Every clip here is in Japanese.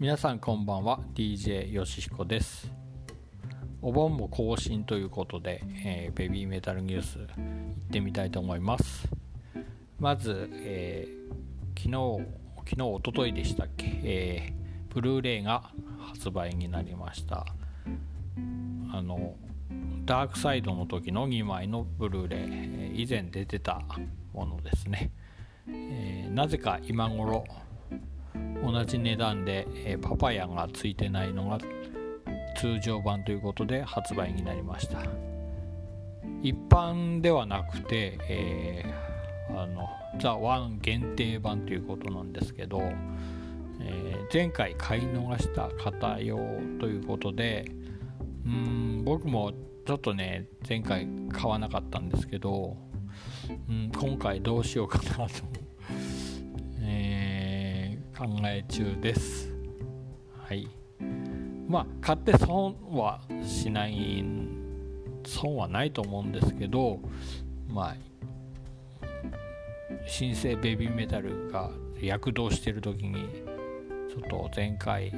皆さんこんばんは。DJ よしひこです。お盆も更新ということで、えー、ベビーメタルニュース行ってみたいと思います。まず、えー、昨日昨日おとといでしたっけ、えー、ブルーレイが発売になりました。あのダークサイドの時の2枚のブルーレイ、以前出てたものですね、えー、なぜか今頃同じ値段で、えー、パパヤがついてないのが通常版ということで発売になりました。一般ではなくて、えー、あのザ・ワン限定版ということなんですけど、えー、前回買い逃した方用ということでうん僕もちょっとね前回買わなかったんですけど、うん、今回どうしようかなと、考え中です。はい。まあ買って損はしない損はないと思うんですけどまあ新生ベビーメタルが躍動してる時にちょっと前回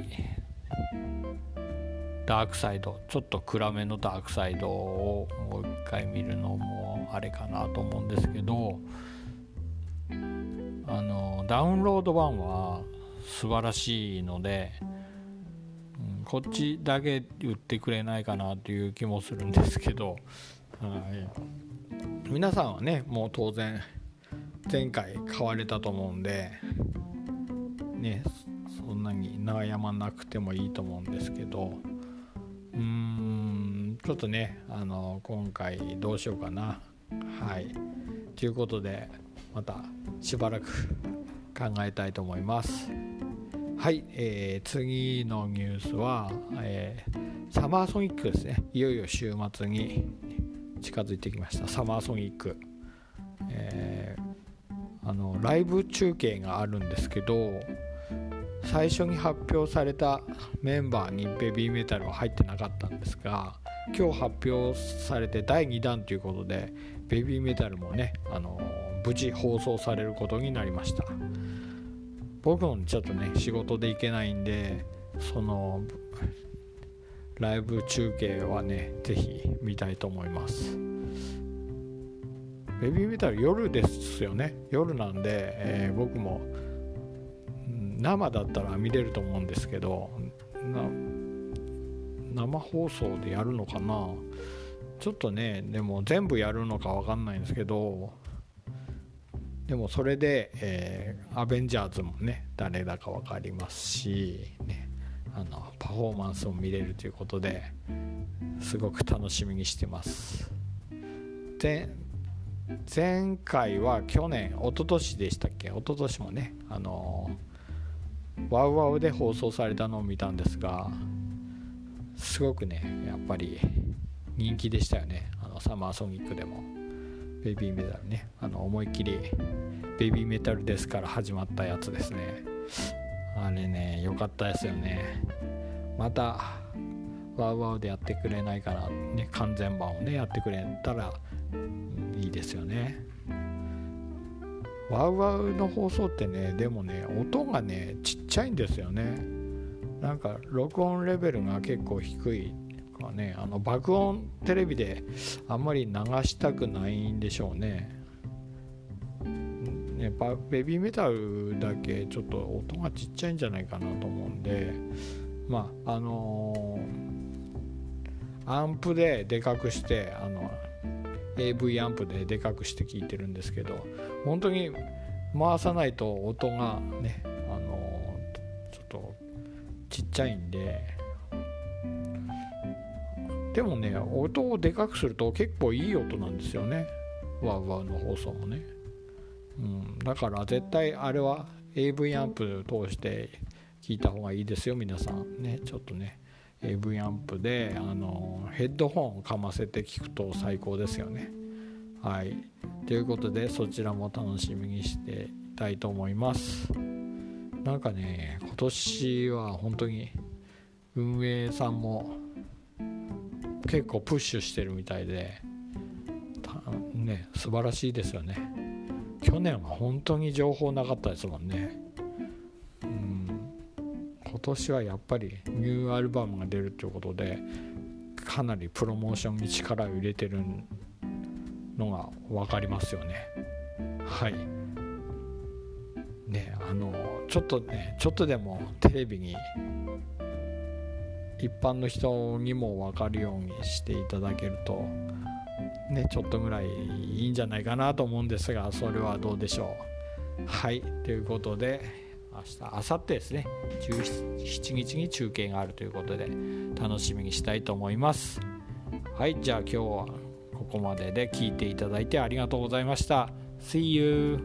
ダークサイドちょっと暗めのダークサイドをもう一回見るのもあれかなと思うんですけどあのダウンロード版は素晴らしいので、うん、こっちだけ売ってくれないかなという気もするんですけど、はい、皆さんはねもう当然前回買われたと思うんでねそんなに悩まなくてもいいと思うんですけどうーんちょっとねあの今回どうしようかな。はい。ということでまたしばらく考えたいと思います。はい、えー、次のニュースは、えー、サマーソニックですね。いよいよ週末に近づいてきました。サマーソニック、えー、あのライブ中継があるんですけど最初に発表されたメンバーにベビーメタルは入ってなかったんですが今日発表されて第2弾ということでベビーメタルもね、あの無事放送されることになりました。僕もちょっとね仕事で行けないんでそのライブ中継はね是非見たいと思います。ベビーメタル夜ですよね。夜なんで、えー、僕も生だったら見れると思うんですけど生放送でやるのかな。ちょっとねでも全部やるのか分かんないんですけどでもそれで、えー、アベンジャーズもね誰だか分かりますし、ね、あのパフォーマンスも見れるということですごく楽しみにしてます。で前回は去年一昨年でしたっけ？一昨年もねあのワウワウで放送されたのを見たんですがすごくねやっぱり人気でしたよね。あのサマーソニックでも。ベビーメタルね。あの思いっきりベビーメタルですから始まったやつですね。あれね良かったですよね。またワウワウでやってくれないかなね完全版をねやってくれたらいいですよね。ワウワウの放送ってねでもね音がねちっちゃいんですよね。なんか録音レベルが結構低いかねあの爆音テレビであんまり流したくないんでしょうね。ねベビーメタルだけちょっと音がちっちゃいんじゃないかなと思うんでまああのー、アンプででかくしてあの AV アンプででかくして聞いてるんですけど本当に回さないと音がねあのちょっとちっちゃいんででもね音をでかくすると結構いい音なんですよねワウワウの放送もね、うん、だから絶対あれは AV アンプ通して聞いた方がいいですよ皆さんねちょっとね AV アンプであのヘッドホンをかませて聞くと最高ですよね。はい、ということでそちらも楽しみにしていたいと思います。なんかね今年は本当に運営さんも結構プッシュしてるみたいでね素晴らしいですよね。去年は本当に情報なかったですもんね。うん今年はやっぱりニューアルバムが出るということでかなりプロモーションに力を入れてるのが分かりますよねはいねあのちょっとねちょっとでもテレビに一般の人にも分かるようにしていただけるとねちょっとぐらいいいんじゃないかなと思うんですがそれはどうでしょう。はいということで明日明後日ですね。17日に中継があるということで楽しみにしたいと思います。はいじゃあ今日はここまでで聞いていただいてありがとうございました。See you!